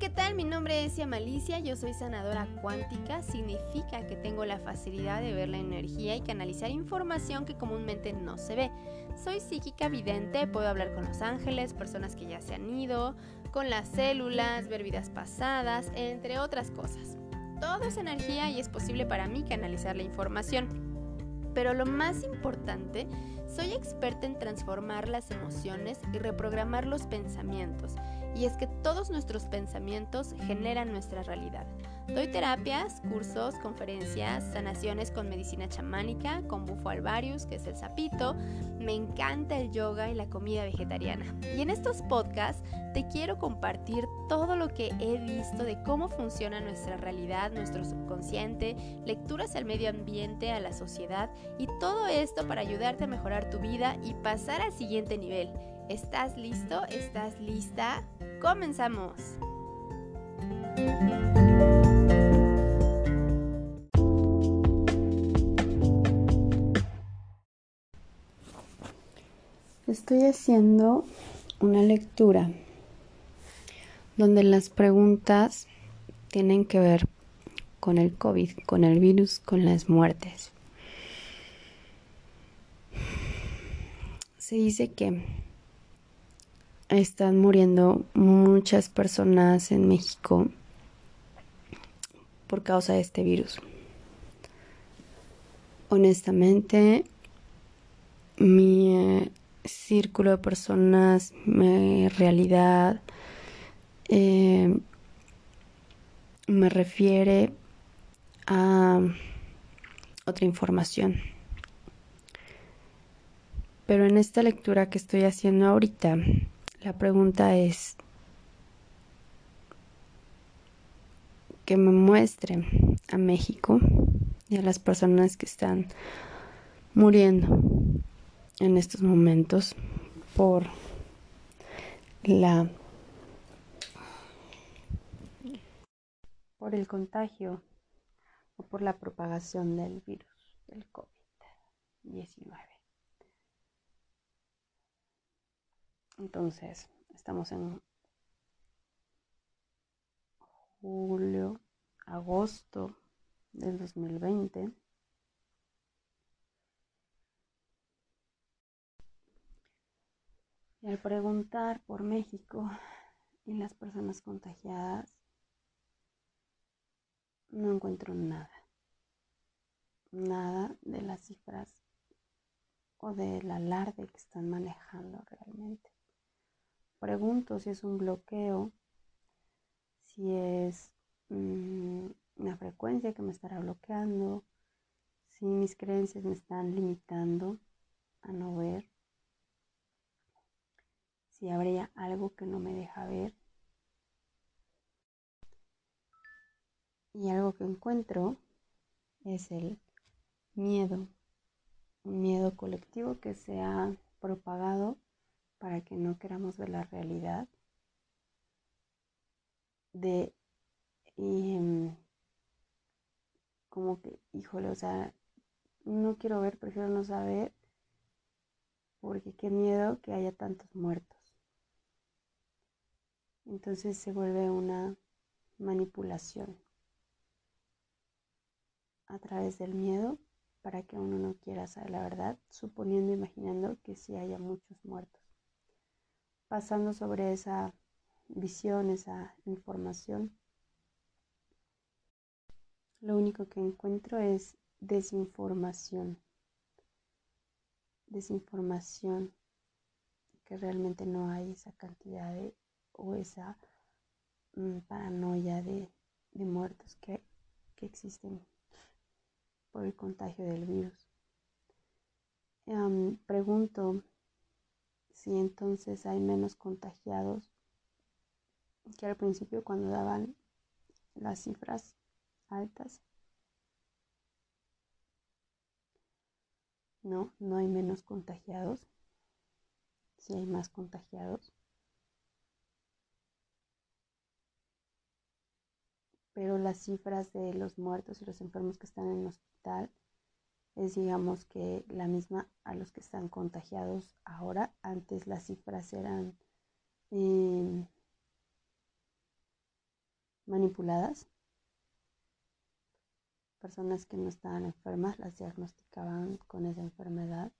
¿qué tal? Mi nombre es Malicia, yo soy sanadora cuántica, significa que tengo la facilidad de ver la energía y canalizar información que comúnmente no se ve. Soy psíquica vidente, puedo hablar con los ángeles, personas que ya se han ido, con las células, ver vidas pasadas, entre otras cosas. Todo es energía y es posible para mí canalizar la información. Pero lo más importante, soy experta en transformar las emociones y reprogramar los pensamientos y es que todos nuestros pensamientos generan nuestra realidad. Doy terapias, cursos, conferencias, sanaciones con medicina chamánica, con bufo alvarius, que es el sapito. Me encanta el yoga y la comida vegetariana. Y en estos podcasts te quiero compartir todo lo que he visto de cómo funciona nuestra realidad, nuestro subconsciente, lecturas al medio ambiente, a la sociedad y todo esto para ayudarte a mejorar tu vida y pasar al siguiente nivel. ¿Estás listo? ¿Estás lista? Comenzamos. Estoy haciendo una lectura donde las preguntas tienen que ver con el COVID, con el virus, con las muertes. Se dice que están muriendo muchas personas en México por causa de este virus. Honestamente, mi eh, círculo de personas, mi realidad, eh, me refiere a otra información. Pero en esta lectura que estoy haciendo ahorita, la pregunta es que me muestre a México y a las personas que están muriendo en estos momentos por la por el contagio o por la propagación del virus del COVID-19. Entonces, estamos en julio, agosto del 2020. Y al preguntar por México y las personas contagiadas, no encuentro nada. Nada de las cifras o del alarde que están manejando realmente pregunto si es un bloqueo, si es mm, una frecuencia que me estará bloqueando, si mis creencias me están limitando a no ver, si habría algo que no me deja ver. Y algo que encuentro es el miedo, un miedo colectivo que se ha propagado para que no queramos ver la realidad de em, como que, híjole, o sea, no quiero ver, prefiero no saber, porque qué miedo que haya tantos muertos. Entonces se vuelve una manipulación a través del miedo para que uno no quiera saber la verdad, suponiendo, imaginando que sí haya muchos muertos pasando sobre esa visión, esa información, lo único que encuentro es desinformación. Desinformación, que realmente no hay esa cantidad de, o esa mm, paranoia de, muertos que, existen por el contagio del virus. pregunto si entonces hay menos contagiados que al principio cuando daban las cifras altas. No, no hay menos contagiados. Si hay más contagiados. Pero las cifras de los muertos y los enfermos que están en el hospital es digamos que la misma a los que están contagiados ahora. Antes las cifras eran em, manipuladas. Personas que no estaban enfermas las diagnosticaban con esa enfermedad.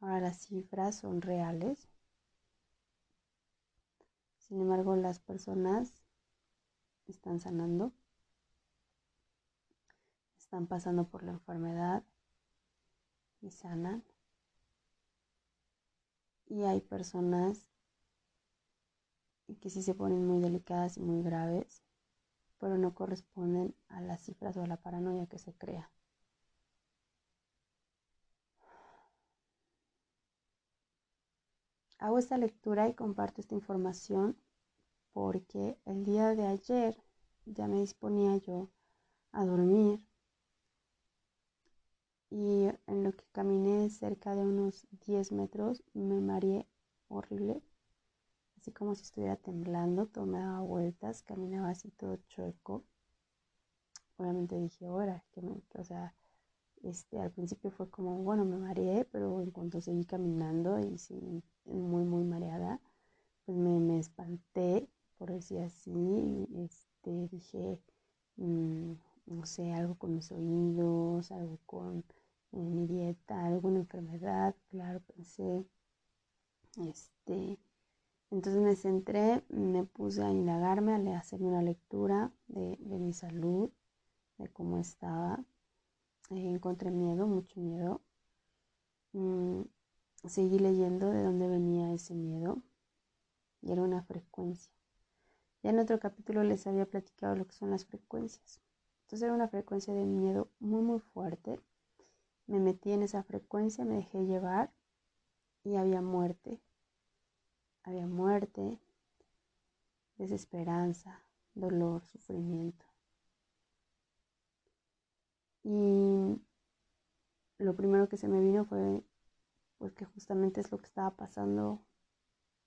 Ahora las cifras son reales. Sin embargo, las personas están sanando, están pasando por la enfermedad y sanan. Y hay personas que sí se ponen muy delicadas y muy graves, pero no corresponden a las cifras o a la paranoia que se crea. Hago esta lectura y comparto esta información porque el día de ayer ya me disponía yo a dormir y en lo que caminé cerca de unos 10 metros me mareé horrible, así como si estuviera temblando, todo me daba vueltas, caminaba así todo chueco. Obviamente dije, ahora, que me, o sea, este, al principio fue como, bueno, me mareé, pero en cuanto seguí caminando y sí, muy, muy mareada, pues me, espanté, por decir así, este, dije, mm, no sé, algo con mis oídos, algo con mi dieta, alguna enfermedad, claro, pensé, este, entonces me centré, me puse a indagarme, a hacerme una lectura de, de mi salud, de cómo estaba, eh, encontré miedo, mucho miedo. Mm, seguí leyendo de dónde venía ese miedo y era una frecuencia. Ya en otro capítulo les había platicado lo que son las frecuencias. Entonces era una frecuencia de miedo muy muy fuerte. Me metí en esa frecuencia, me dejé llevar y había muerte. Había muerte, desesperanza, dolor, sufrimiento. Y lo primero que se me vino fue pues que justamente es lo que estaba pasando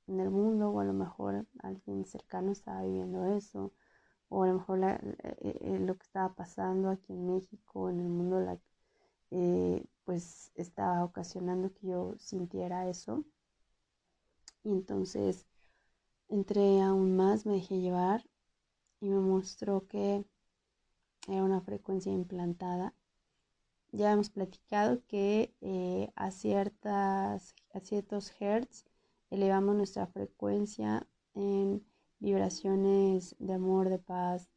en el mundo o a lo mejor alguien cercano estaba viviendo eso o a lo mejor eh, eh, lo que estaba pasando aquí en México, en el mundo, eh, pues estaba ocasionando que yo sintiera eso. Y entonces entré aún más, me dejé llevar y me mostró que era una frecuencia implantada. Ya hemos platicado que eh, a, ciertas, a ciertos hertz elevamos nuestra frecuencia en vibraciones de amor, de paz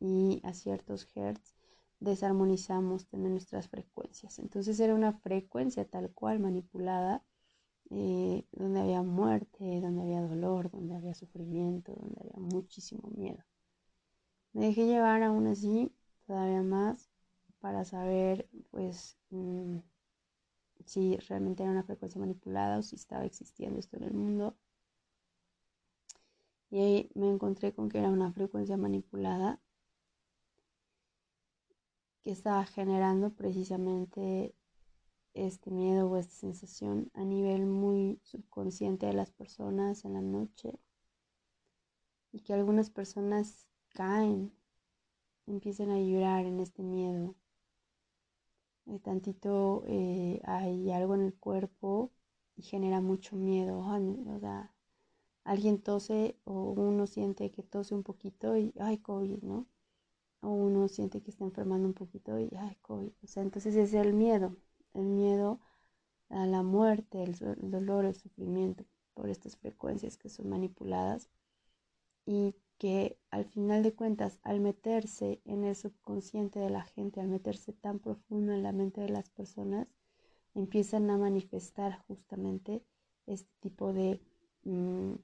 y a ciertos hertz desarmonizamos también nuestras frecuencias. Entonces era una frecuencia tal cual manipulada, eh, donde había muerte, donde había dolor, donde había sufrimiento, donde había muchísimo miedo. Me dejé llevar aún así todavía más para saber pues mm, si realmente era una frecuencia manipulada o si estaba existiendo esto en el mundo. Y ahí me encontré con que era una frecuencia manipulada que estaba generando precisamente este miedo o esta sensación a nivel muy subconsciente de las personas en la noche y que algunas personas caen empiezan a llorar en este miedo. De tantito eh, hay algo en el cuerpo y genera mucho miedo. O sea, alguien tose o uno siente que tose un poquito y, ay, COVID, ¿no? O uno siente que está enfermando un poquito y, ay, COVID. O sea, entonces es el miedo, el miedo a la muerte, el dolor, el sufrimiento por estas frecuencias que son manipuladas y que al final de cuentas, al meterse en el subconsciente de la gente, al meterse tan profundo en la mente de las personas, empiezan a manifestar justamente este tipo de, mm,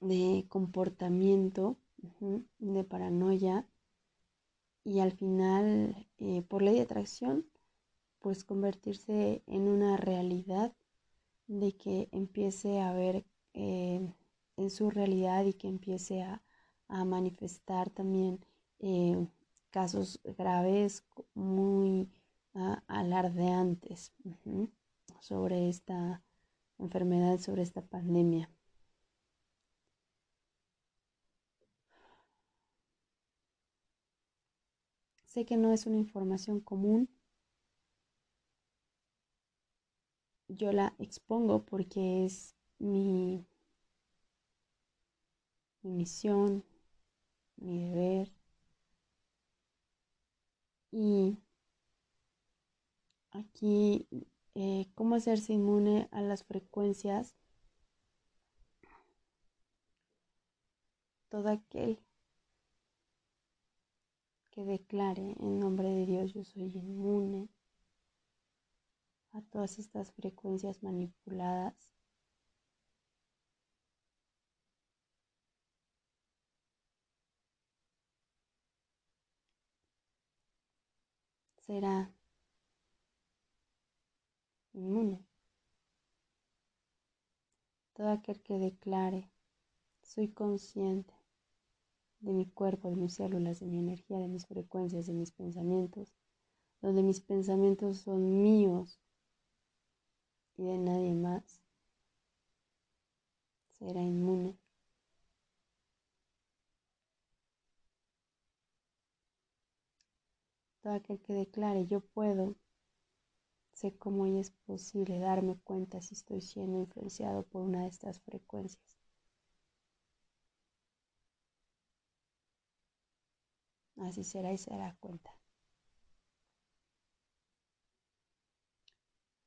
de comportamiento, de paranoia, y al final, eh, por ley de atracción, pues convertirse en una realidad de que empiece a haber eh, en su realidad y que empiece a, manifestar también eh, casos graves muy ah, alardeantes sobre esta enfermedad, sobre esta pandemia. Sé que no es una información común. Yo la expongo porque es mi mi misión, mi deber y aquí eh, cómo hacerse inmune a las frecuencias. Todo aquel que declare en nombre de Dios yo soy inmune a todas estas frecuencias manipuladas. Será inmune. Todo aquel que declare, soy consciente de mi cuerpo, de mis células, de mi energía, de mis frecuencias, de mis pensamientos, donde mis pensamientos son míos y de nadie más, será inmune. Todo aquel que declare yo puedo, sé cómo es posible darme cuenta si estoy siendo influenciado por una de estas frecuencias. Así será y se dará cuenta.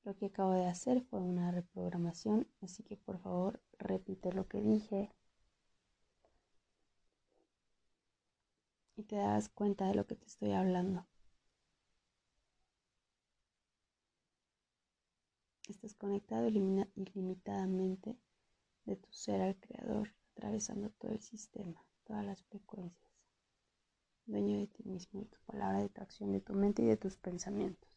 Lo que acabo de hacer fue una reprogramación, así que por favor repite lo que dije y te das cuenta de lo que te estoy hablando. Estás conectado ilimitadamente de tu ser al creador, atravesando todo el sistema, todas las frecuencias dueño de ti mismo, de tu palabra, de tu acción, de tu mente y de tus pensamientos.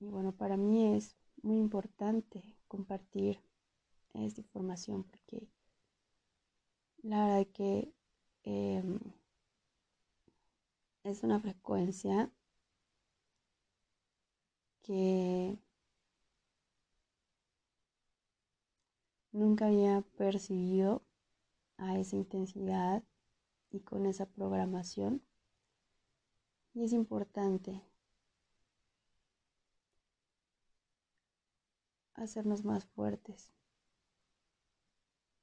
Y bueno, para mí es muy importante compartir esta información porque la verdad que em, es una frecuencia que Nunca había percibido a esa intensidad y con esa programación. Y es importante hacernos más fuertes.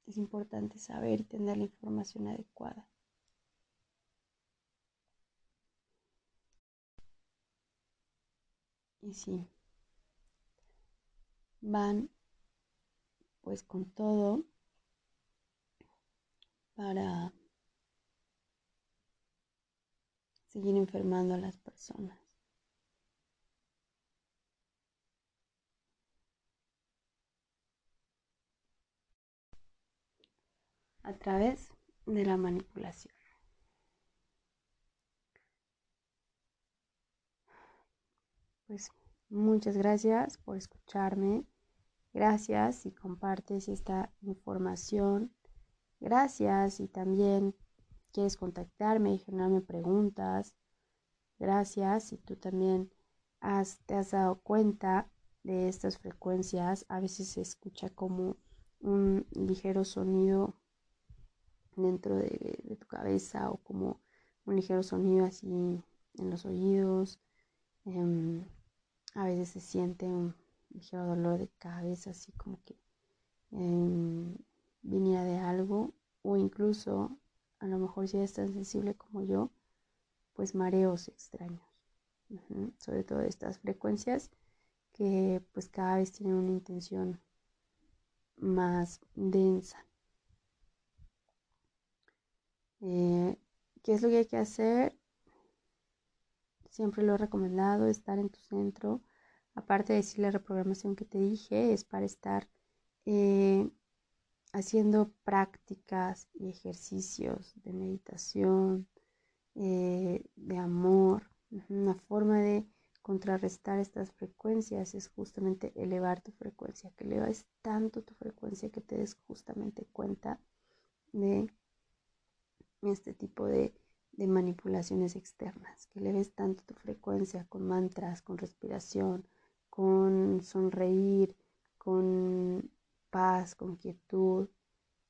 Es importante saber y tener la información adecuada. Y sí, van pues con todo para seguir enfermando a las personas. a través de la manipulación. Pues muchas gracias por escucharme. Gracias si compartes esta información. Gracias si también quieres contactarme y generarme preguntas. Gracias si tú también has, te has dado cuenta de estas frecuencias. A veces se escucha como un ligero sonido dentro de, tu cabeza o como un ligero sonido así en los oídos. Em, a veces se siente un ligero dolor de cabeza, así como que eh, viniera de algo, o incluso a lo mejor si eres tan sensible como yo, pues mareos extraños. Sobre todo estas frecuencias que pues cada vez tienen una intención más densa. Eh, ¿Qué es lo que hay que hacer? Siempre lo he recomendado, estar en tu centro, aparte de decir la reprogramación que te dije, es para estar eh, haciendo prácticas y ejercicios de meditación, eh, de amor. Una forma de contrarrestar estas frecuencias es justamente elevar tu frecuencia, que eleves tanto tu frecuencia que te des justamente cuenta de este tipo de, de manipulaciones externas, que eleves tanto tu frecuencia con mantras, con respiración, con sonreír, con paz, con quietud,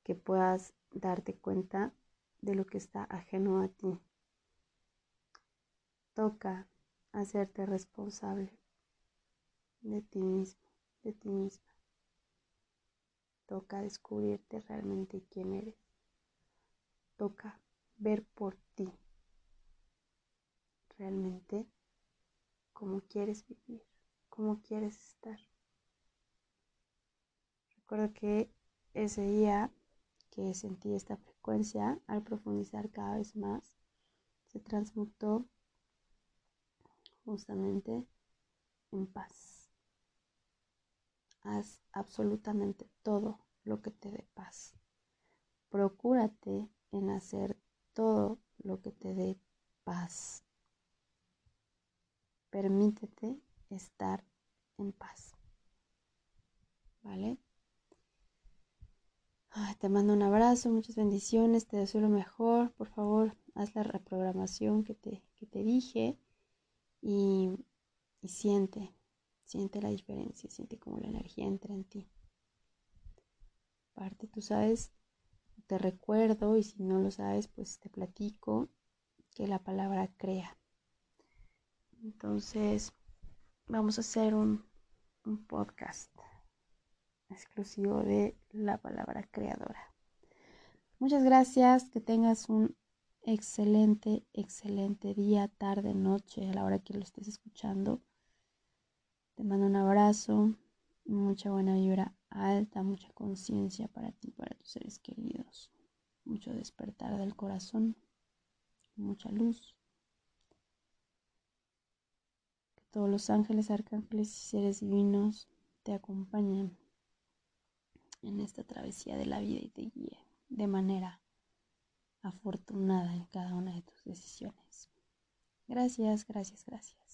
que puedas darte cuenta de lo que está ajeno a ti. Toca hacerte responsable de ti mismo, de ti misma. Toca descubrirte realmente quién eres. Toca ver por ti realmente cómo quieres vivir, cómo quieres estar. Recuerdo que ese día que sentí esta frecuencia, al profundizar cada vez más, se transmutó justamente en paz. Haz absolutamente todo lo que te dé paz. Procúrate en hacer todo lo que te dé paz. Permítete estar en paz. ¿Vale? te mando un abrazo, muchas bendiciones, te deseo lo mejor. Por favor, haz la reprogramación que te, te dije y, y siente, siente la diferencia, siente como la energía entra en ti. Aparte, tú sabes, te recuerdo y si no lo sabes, pues te platico que la palabra crea. Entonces, vamos a hacer un, podcast exclusivo de la palabra creadora. Muchas gracias, que tengas un excelente, excelente día, tarde, noche, a la hora que lo estés escuchando. Te mando un abrazo, mucha buena vibra alta, mucha conciencia para ti, para tus seres queridos, mucho despertar del corazón, mucha luz. Todos los ángeles, arcángeles y seres divinos te acompañen en esta travesía de la vida y te guíe de manera afortunada en cada una de tus decisiones. Gracias, gracias, gracias.